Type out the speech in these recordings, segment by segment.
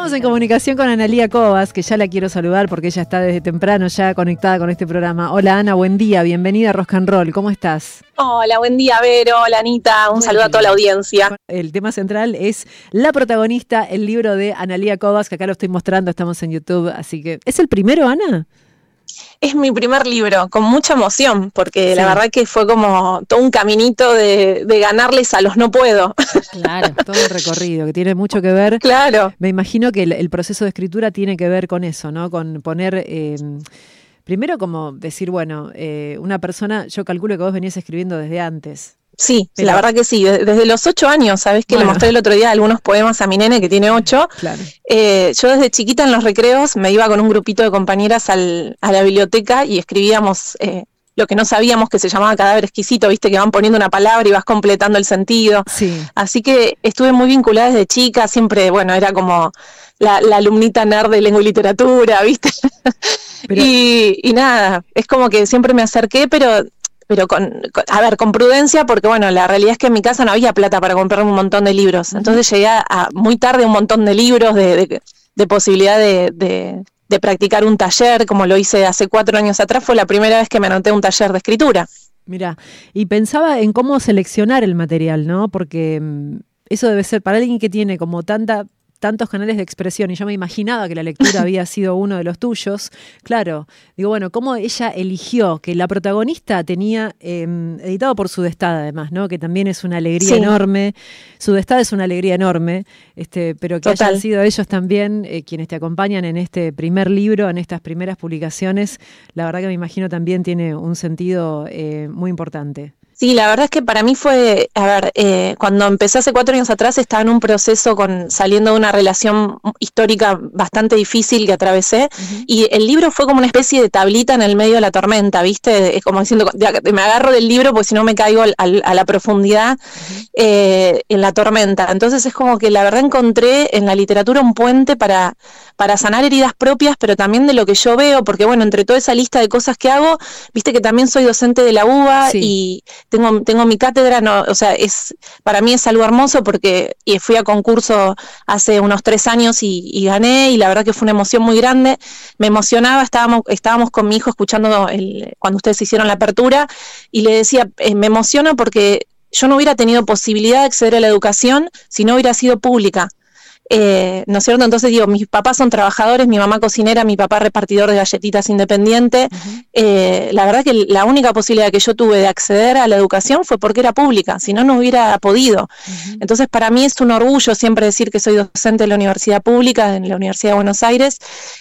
Estamos en comunicación con Analía Cobas, que ya la quiero saludar porque ella está desde temprano ya conectada con este programa. Hola Ana, buen día, bienvenida a Rock and Roll, ¿cómo estás? Hola, buen día Vero, hola Anita, un saludo a toda la audiencia. El tema central es la protagonista, el libro de Analía Cobas, que acá lo estoy mostrando, estamos en YouTube, así que ¿es el primero, Ana? Es mi primer libro, con mucha emoción, porque la verdad que fue como todo un caminito de, ganarles a los no puedo. Claro, todo un recorrido que tiene mucho que ver. Claro. Me imagino que el, proceso de escritura tiene que ver con eso, ¿no? Con poner. Eh, primero, como decir, bueno, eh, una persona, yo calculo que vos venías escribiendo desde antes. Sí, la verdad que sí. Desde los ocho años, ¿sabes que Le mostré el otro día algunos poemas a mi nene que tiene ocho. Eh, yo desde chiquita en los recreos me iba con un grupito de compañeras al, a la biblioteca y escribíamos eh, lo que no sabíamos que se llamaba cadáver exquisito, viste que van poniendo una palabra y vas completando el sentido. Sí. Así que estuve muy vinculada desde chica, siempre, bueno, era como la, alumnita nerd de lengua y literatura, viste. y, y nada, es como que siempre me acerqué, pero pero con, a ver, con prudencia, porque bueno, la realidad es que en mi casa no había plata para comprar un montón de libros. Entonces llegué a, muy tarde un montón de libros, de, de, posibilidad de, de, practicar un taller, como lo hice hace cuatro años atrás, fue la primera vez que me anoté un taller de escritura. Mira, y pensaba en cómo seleccionar el material, ¿no? Porque mm, eso debe ser para alguien que tiene como tanta tantos canales de expresión y yo me imaginaba que la lectura había sido uno de los tuyos. Claro, digo, bueno, cómo ella eligió que la protagonista tenía, em, editado por Sudestada además, ¿no? Que también es una alegría enorme. Sudestada es una alegría enorme, este, pero que hayan sido ellos también eh, quienes te acompañan en este primer libro, en estas primeras publicaciones, la verdad que me imagino también tiene un sentido eh, muy importante. Sí, la verdad es que para mí fue, a ver, eh, cuando empecé hace cuatro años atrás estaba en un proceso con saliendo de una relación histórica bastante difícil que atravesé y el libro fue como una especie de tablita en el medio de la tormenta, ¿viste? Es como diciendo, me agarro del libro porque si no me caigo a la profundidad eh, en la tormenta. Entonces es como que la verdad encontré en la literatura un puente para, para sanar heridas propias, pero también de lo que yo veo, porque bueno, entre toda esa lista de cosas que hago, viste que también soy docente de la UBA y tengo, tengo mi cátedra, no, o sea, es, para mí es algo hermoso porque fui a concurso hace unos tres años y, gané y la verdad que fue una emoción muy grande. Me emocionaba, estábamos, estábamos con mi hijo escuchando el, cuando ustedes hicieron la apertura y le decía, eh, me emociona porque yo no hubiera tenido posibilidad de acceder a la educación si no hubiera sido pública. Eh, ¿No es cierto? Entonces digo, mis papás son trabajadores, mi mamá cocinera, mi papá repartidor de galletitas independiente. Eh, la verdad que la única posibilidad que yo tuve de acceder a la educación fue porque era pública, si no, no hubiera podido. Entonces, para mí es un orgullo siempre decir que soy docente de la universidad pública, en la Universidad de Buenos Aires,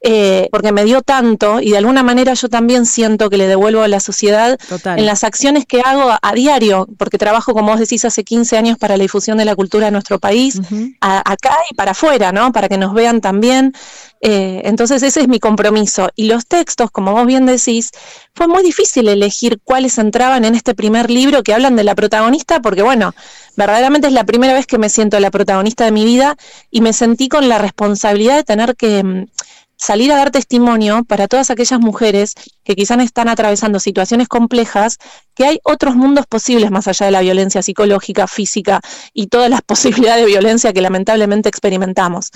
eh, porque me dio tanto y de alguna manera yo también siento que le devuelvo a la sociedad en las acciones que hago a, diario, porque trabajo, como vos decís, hace 15 años para la difusión de la cultura de nuestro país, acá y para afuera, ¿no? Para que nos vean también. Eh, entonces ese es mi compromiso. Y los textos, como vos bien decís, fue muy difícil elegir cuáles entraban en este primer libro que hablan de la protagonista, porque bueno, verdaderamente es la primera vez que me siento la protagonista de mi vida y me sentí con la responsabilidad de tener que mm, salir a dar testimonio para todas aquellas mujeres que quizás están atravesando situaciones complejas, que hay otros mundos posibles más allá de la violencia psicológica, física y todas las posibilidades de violencia que lamentablemente experimentamos.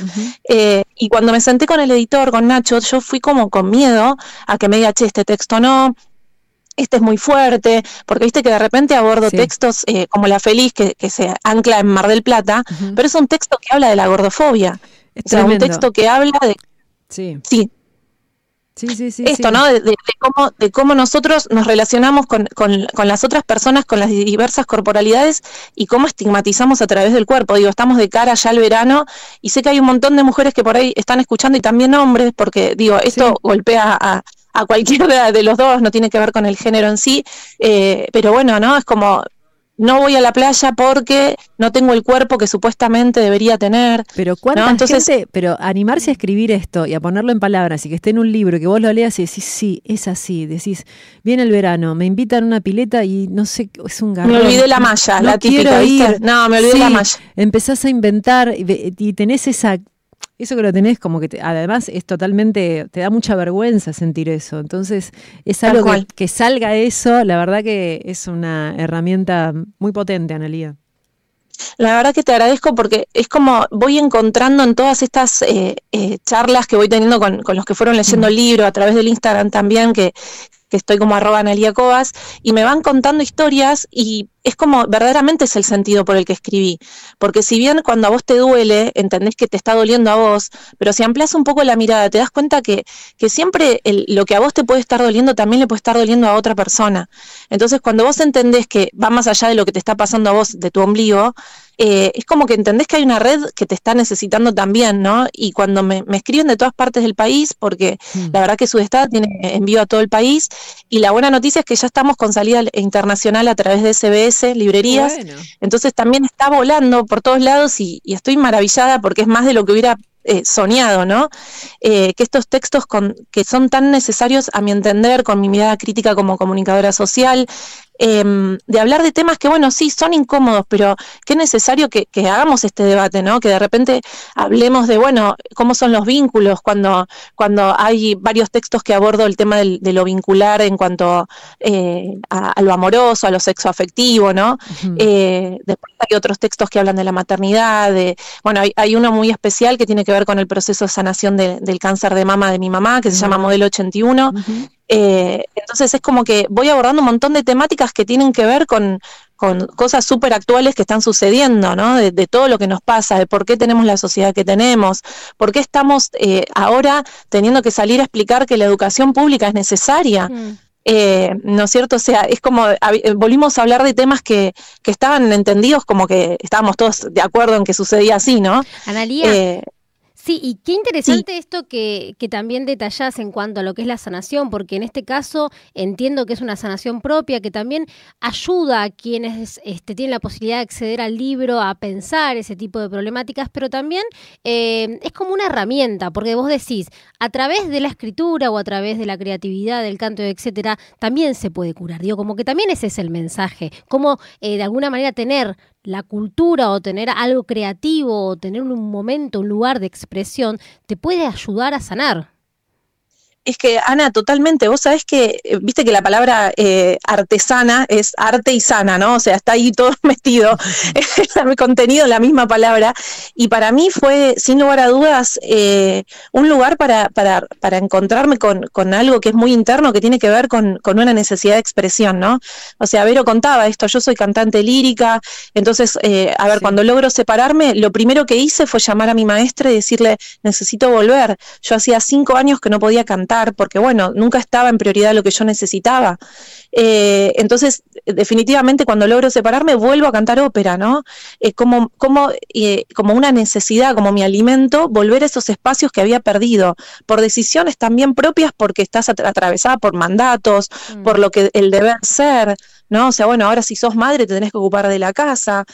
Eh, y cuando me senté con el editor, con Nacho, yo fui como con miedo a que me diga, che, este texto no, este es muy fuerte, porque viste que de repente abordo textos eh, como La Feliz, que, se ancla en Mar del Plata, pero es un texto que habla de la gordofobia. Es un texto que habla de Sí. Sí. Sí, sí, sí. Esto, ¿no? De, cómo, de cómo nosotros nos relacionamos con, con, con, las otras personas, con las diversas corporalidades y cómo estigmatizamos a través del cuerpo. Digo, estamos de cara ya al verano y sé que hay un montón de mujeres que por ahí están escuchando y también hombres, porque digo, esto golpea a, a cualquiera de los dos, no tiene que ver con el género en sí, eh, pero bueno, ¿no? Es como no voy a la playa porque no tengo el cuerpo que supuestamente debería tener. Pero cuánta Entonces, pero animarse a escribir esto y a ponerlo en palabras y que esté en un libro, que vos lo leas y decís, sí, es así, decís, viene el verano, me invitan a una pileta y no sé, es un garrón. Me olvidé la malla, la típica, ir. No, me olvidé la malla. Empezás a inventar y tenés esa eso que lo tenés como que además es totalmente, te da mucha vergüenza sentir eso. Entonces es algo que, salga eso, la verdad que es una herramienta muy potente, Analía. La verdad que te agradezco porque es como voy encontrando en todas estas eh, eh, charlas que voy teniendo con, con, los que fueron leyendo el libro, a través del Instagram también, que, que estoy como arroba Analia Cobas, y me van contando historias y es como verdaderamente es el sentido por el que escribí. Porque si bien cuando a vos te duele, entendés que te está doliendo a vos, pero si amplias un poco la mirada, te das cuenta que, que siempre lo que a vos te puede estar doliendo también le puede estar doliendo a otra persona. Entonces, cuando vos entendés que va más allá de lo que te está pasando a vos, de tu ombligo, eh, es como que entendés que hay una red que te está necesitando también, ¿no? Y cuando me, escriben de todas partes del país, porque mm. la verdad que Sudestada tiene envío a todo el país, y la buena noticia es que ya estamos con salida internacional a través de SBS, librerías, entonces también está volando por todos lados y, estoy maravillada porque es más de lo que hubiera eh, soñado, ¿no? Eh, que estos textos con, que son tan necesarios a mi entender, con mi mirada crítica como comunicadora social, Em, de hablar de temas que, bueno, sí, son incómodos, pero qué necesario que, hagamos este debate, ¿no? Que de repente hablemos de, bueno, cómo son los vínculos cuando, cuando hay varios textos que abordo el tema de lo vincular en cuanto eh, a, lo amoroso, a lo sexoafectivo, ¿no? Eh, después hay otros textos que hablan de la maternidad, de, bueno, hay, uno muy especial que tiene que ver con el proceso de sanación del cáncer de mama de mi mamá, que se llama Modelo 81, eh, entonces es como que voy abordando un montón de temáticas que tienen que ver con, cosas súper actuales que están sucediendo, ¿no? De, todo lo que nos pasa, de por qué tenemos la sociedad que tenemos, por qué estamos eh, ahora teniendo que salir a explicar que la educación pública es necesaria. Mm. Eh, ¿No es cierto? O sea, es como, volvimos a hablar de temas que, que, estaban entendidos como que estábamos todos de acuerdo en que sucedía así, ¿no? Analía, Sí, y qué interesante esto que, que, también detallás en cuanto a lo que es la sanación, porque en este caso entiendo que es una sanación propia, que también ayuda a quienes este, tienen la posibilidad de acceder al libro a pensar ese tipo de problemáticas, pero también eh, es como una herramienta, porque vos decís, a través de la escritura o a través de la creatividad, del canto, etcétera, también se puede curar. Digo, como que también ese es el mensaje, como eh, de alguna manera tener la cultura o tener algo creativo o tener un momento, un lugar de expresión, te puede ayudar a sanar. Es que, Ana, totalmente, vos sabés que, eh, viste que la palabra eh, artesana es arte y sana, ¿no? O sea, está ahí todo metido, el contenido, la misma palabra. Y para mí fue, sin lugar a dudas, eh, un lugar para, para, para encontrarme con, con, algo que es muy interno, que tiene que ver con, con, una necesidad de expresión, ¿no? O sea, Vero contaba esto, yo soy cantante lírica, entonces, a ver, cuando logro separarme, lo primero que hice fue llamar a mi maestra y decirle, necesito volver. Yo hacía cinco años que no podía cantar porque bueno, nunca estaba en prioridad lo que yo necesitaba. Eh, entonces, definitivamente cuando logro separarme, vuelvo a cantar ópera, ¿no? Es como, como, eh, como una necesidad, como mi alimento, volver a esos espacios que había perdido, por decisiones también propias, porque estás atravesada por mandatos, mm. por lo que el deber ser, ¿no? O sea, bueno, ahora si sos madre te tenés que ocupar de la casa.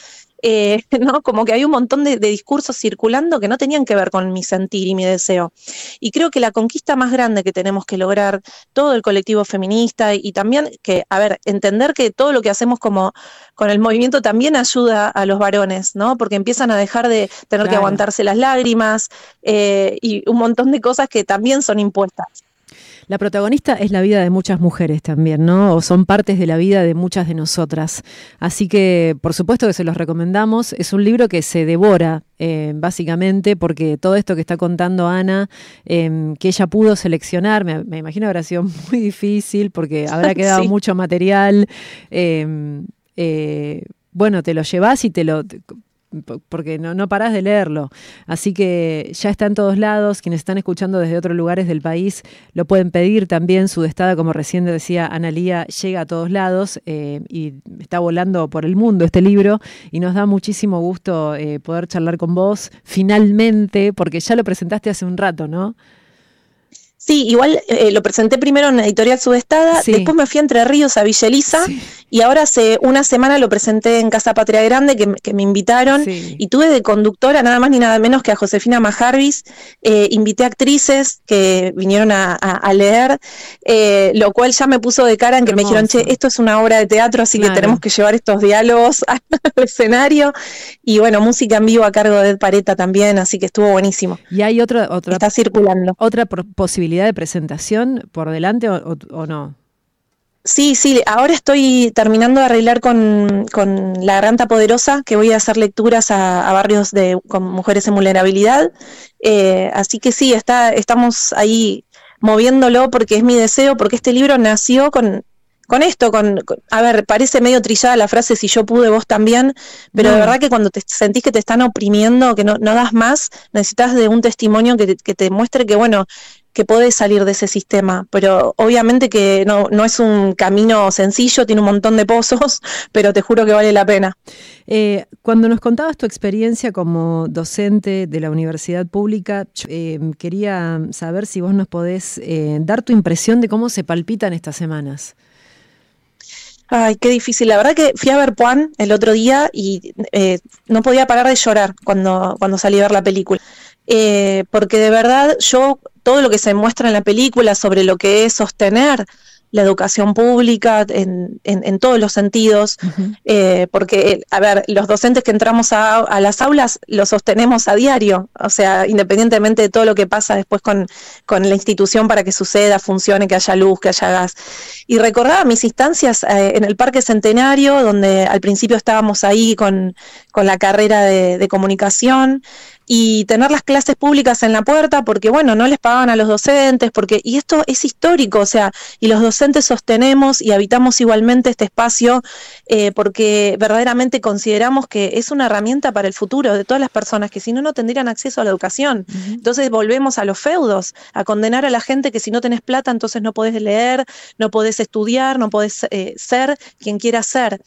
Eh, ¿no? Como que hay un montón de, discursos circulando que no tenían que ver con mi sentir y mi deseo. Y creo que la conquista más grande que tenemos que lograr todo el colectivo feminista y, también que, a ver, entender que todo lo que hacemos como con el movimiento también ayuda a los varones, ¿no? Porque empiezan a dejar de tener que aguantarse las lágrimas eh, y un montón de cosas que también son impuestas. La protagonista es la vida de muchas mujeres también, ¿no? O son partes de la vida de muchas de nosotras. Así que, por supuesto que se los recomendamos. Es un libro que se devora, eh, básicamente, porque todo esto que está contando Ana, em, que ella pudo seleccionar, me, imagino que habrá sido muy difícil porque habrá quedado mucho material. Eh, bueno, te lo llevas y te lo porque no, no parás de leerlo. Así que ya está en todos lados. Quienes están escuchando desde otros lugares del país lo pueden pedir también. Su destada, como recién decía Analía, llega a todos lados eh, y está volando por el mundo este libro. Y nos da muchísimo gusto eh, poder charlar con vos finalmente, porque ya lo presentaste hace un rato, ¿no? Sí, igual eh, lo presenté primero en Editorial Subestada, después me fui a Entre Ríos a Villa Elisa y ahora hace una semana lo presenté en Casa Patria Grande que, me invitaron y tuve de conductora nada más ni nada menos que a Josefina Majarvis, eh, invité actrices que vinieron a, leer, eh, lo cual ya me puso de cara en que me dijeron, che, esto es una obra de teatro, así que tenemos que llevar estos diálogos al escenario y bueno, música en vivo a cargo de Ed Pareta también, así que estuvo buenísimo. Y hay otra, otra está circulando. Otra posibilidad de presentación por delante o, no? Sí, sí, ahora estoy terminando de arreglar con, La Garganta Poderosa, que voy a hacer lecturas a, barrios de, con mujeres en vulnerabilidad. Eh, así que sí, está, estamos ahí moviéndolo porque es mi deseo, porque este libro nació con, con esto, con, a ver, parece medio trillada la frase si yo pude, vos también, pero de verdad que cuando te sentís que te están oprimiendo, que no, no das más, necesitas de un testimonio que que te muestre que, bueno, que podés salir de ese sistema, pero obviamente que no, no, es un camino sencillo, tiene un montón de pozos, pero te juro que vale la pena. Eh, cuando nos contabas tu experiencia como docente de la universidad pública, eh, quería saber si vos nos podés eh, dar tu impresión de cómo se palpitan estas semanas. Ay, qué difícil. La verdad que fui a ver Juan el otro día y no podía parar de llorar cuando, cuando salí a ver la película. Porque de verdad yo todo lo que se muestra en la película sobre lo que es sostener la educación pública en, en, todos los sentidos, eh, porque, a ver, los docentes que entramos a, las aulas lo sostenemos a diario, o sea, independientemente de todo lo que pasa después con, con la institución para que suceda, funcione, que haya luz, que haya gas. Y recordaba mis instancias eh, en el Parque Centenario, donde al principio estábamos ahí con, con la carrera de, de comunicación, y tener las clases públicas en la puerta porque, bueno, no les pagaban a los docentes, porque, y esto es histórico, o sea, y los docentes sostenemos y habitamos igualmente este espacio eh, porque verdaderamente consideramos que es una herramienta para el futuro de todas las personas que si no, no tendrían acceso a la educación. Entonces volvemos a los feudos, a condenar a la gente que si no tenés plata, entonces no podés leer, no podés estudiar, no podés eh, ser quien quiera ser.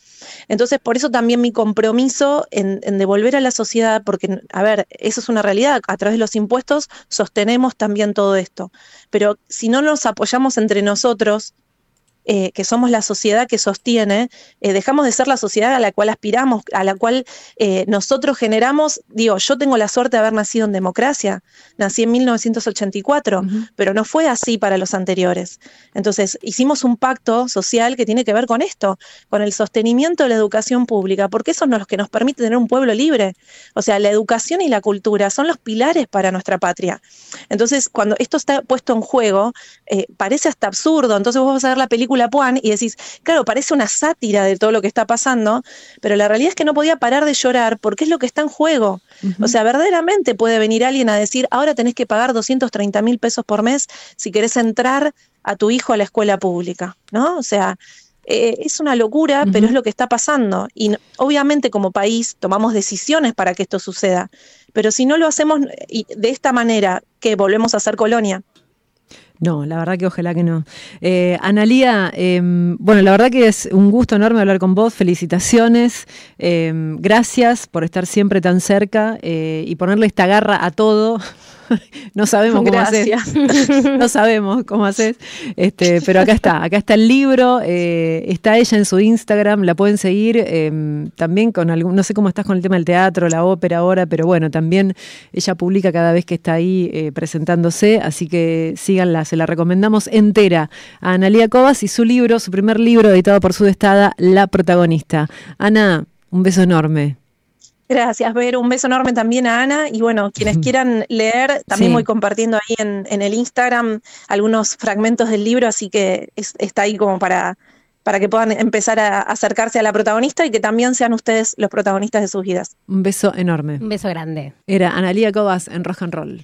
Entonces, por eso también mi compromiso en, en devolver a la sociedad, porque, a ver, es eso es una realidad. A través de los impuestos sostenemos también todo esto. Pero si no nos apoyamos entre nosotros, eh, que somos la sociedad que sostiene, eh, dejamos de ser la sociedad a la cual aspiramos, a la cual eh, nosotros generamos, digo, yo tengo la suerte de haber nacido en democracia, nací en 1984, pero no fue así para los anteriores. Entonces, hicimos un pacto social que tiene que ver con esto, con el sostenimiento de la educación pública, porque eso es lo que nos permite tener un pueblo libre. O sea, la educación y la cultura son los pilares para nuestra patria. Entonces, cuando esto está puesto en juego, parece hasta absurdo. Entonces vos vas a ver la película Puan y decís, claro, parece una sátira de todo lo que está pasando, pero la realidad es que no podía parar de llorar porque es lo que está en juego. O sea, verdaderamente puede venir alguien a decir, ahora tenés que pagar 230 mil pesos por mes si querés entrar a tu hijo a la escuela pública, ¿no? O sea, eh, es una locura, pero es lo que está pasando. Y obviamente como país tomamos decisiones para que esto suceda, pero si no lo hacemos de esta manera, que volvemos a ser colonia. No, la verdad que ojalá que no. Eh, Analía, em, bueno, la verdad que es un gusto enorme hablar con vos, felicitaciones, em, gracias por estar siempre tan cerca eh, y ponerle esta garra a todo. no sabemos cómo haces. no sabemos cómo haces. Este, pero acá está, acá está el libro, eh, está ella en su Instagram, la pueden seguir em, también con algún, no sé cómo estás con el tema del teatro, la ópera ahora, pero bueno, también ella publica cada vez que está ahí eh, presentándose, así que síganla, se la recomendamos entera a Analia Cobas y su libro, su primer libro editado por su destada, La protagonista. Ana, un beso enorme. Gracias, Ver. Un beso enorme también a Ana. Y bueno, quienes quieran leer, también voy compartiendo ahí en, el Instagram algunos fragmentos del libro, así que está ahí como para, para que puedan empezar a acercarse a la protagonista y que también sean ustedes los protagonistas de sus vidas. Un beso enorme. Un beso grande. Era Analía Cobas en Rock and Roll.